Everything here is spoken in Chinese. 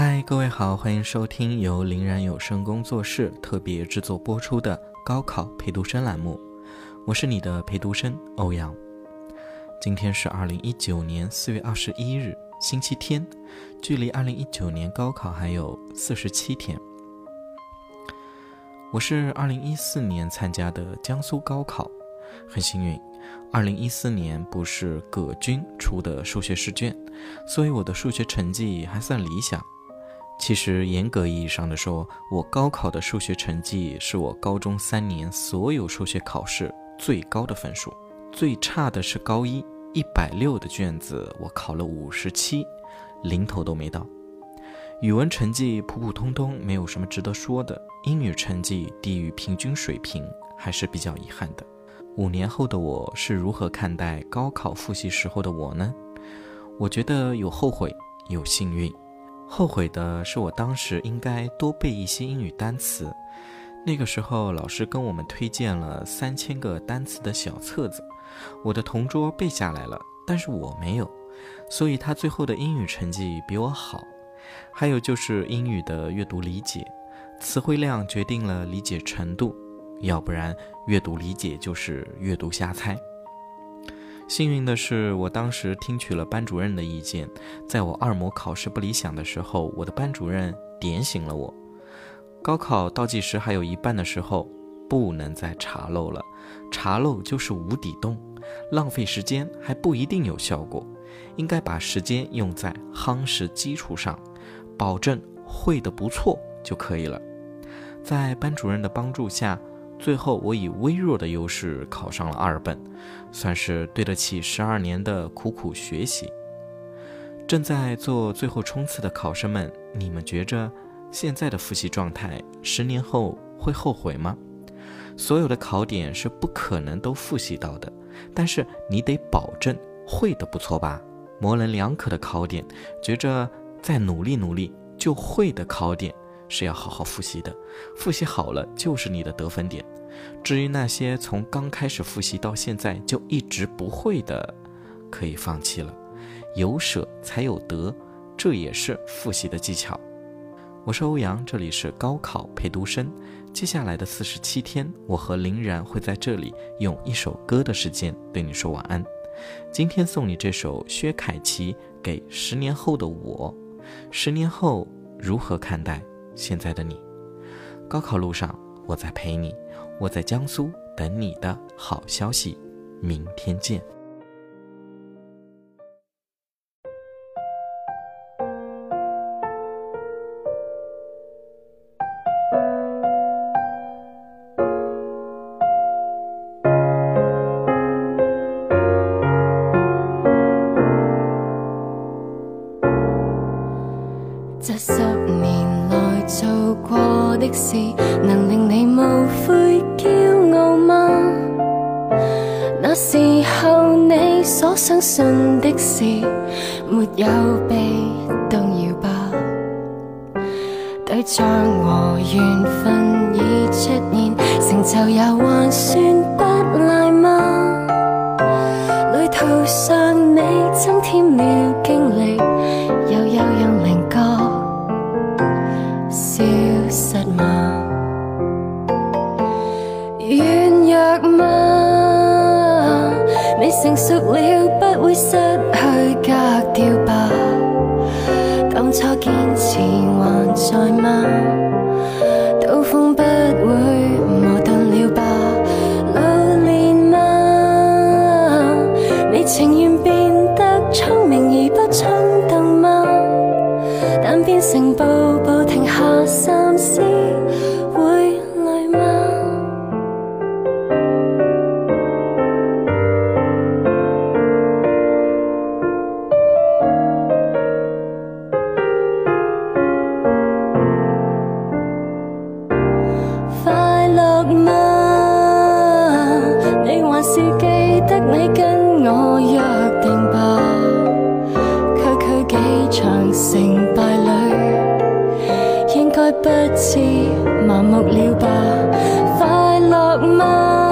嗨，各位好，欢迎收听由林然有声工作室特别制作播出的高考陪读生栏目，我是你的陪读生欧阳。今天是二零一九年四月二十一日，星期天，距离二零一九年高考还有四十七天。我是二零一四年参加的江苏高考，很幸运，二零一四年不是葛军出的数学试卷，所以我的数学成绩还算理想。其实严格意义上的说，我高考的数学成绩是我高中三年所有数学考试最高的分数，最差的是高一一百六的卷子，我考了五十七，零头都没到。语文成绩普普通通，没有什么值得说的。英语成绩低于平均水平，还是比较遗憾的。五年后的我是如何看待高考复习时候的我呢？我觉得有后悔，有幸运。后悔的是，我当时应该多背一些英语单词。那个时候，老师跟我们推荐了三千个单词的小册子，我的同桌背下来了，但是我没有，所以他最后的英语成绩比我好。还有就是英语的阅读理解，词汇量决定了理解程度，要不然阅读理解就是阅读瞎猜。幸运的是，我当时听取了班主任的意见，在我二模考试不理想的时候，我的班主任点醒了我。高考倒计时还有一半的时候，不能再查漏了，查漏就是无底洞，浪费时间还不一定有效果，应该把时间用在夯实基础上，保证会的不错就可以了。在班主任的帮助下。最后，我以微弱的优势考上了二本，算是对得起十二年的苦苦学习。正在做最后冲刺的考生们，你们觉着现在的复习状态，十年后会后悔吗？所有的考点是不可能都复习到的，但是你得保证会的不错吧？模棱两可的考点，觉着再努力努力就会的考点。是要好好复习的，复习好了就是你的得分点。至于那些从刚开始复习到现在就一直不会的，可以放弃了。有舍才有得，这也是复习的技巧。我是欧阳，这里是高考陪读生。接下来的四十七天，我和林然会在这里用一首歌的时间对你说晚安。今天送你这首薛凯琪给十年后的我。十年后如何看待？现在的你，高考路上，我在陪你，我在江苏等你的好消息，明天见。过的事，能令你无悔骄傲吗？那时候你所相信的事，没有被动摇吧？对象和缘分已出现，成就也还算不赖吗？旅途上你增添了成熟了，不会失去格调吧？当初坚持还在吗？刀锋不会磨钝了吧？老练吗？你情愿变得聪明而不冲动吗？但变成步步停下三思，会不知麻木了吧？快乐吗？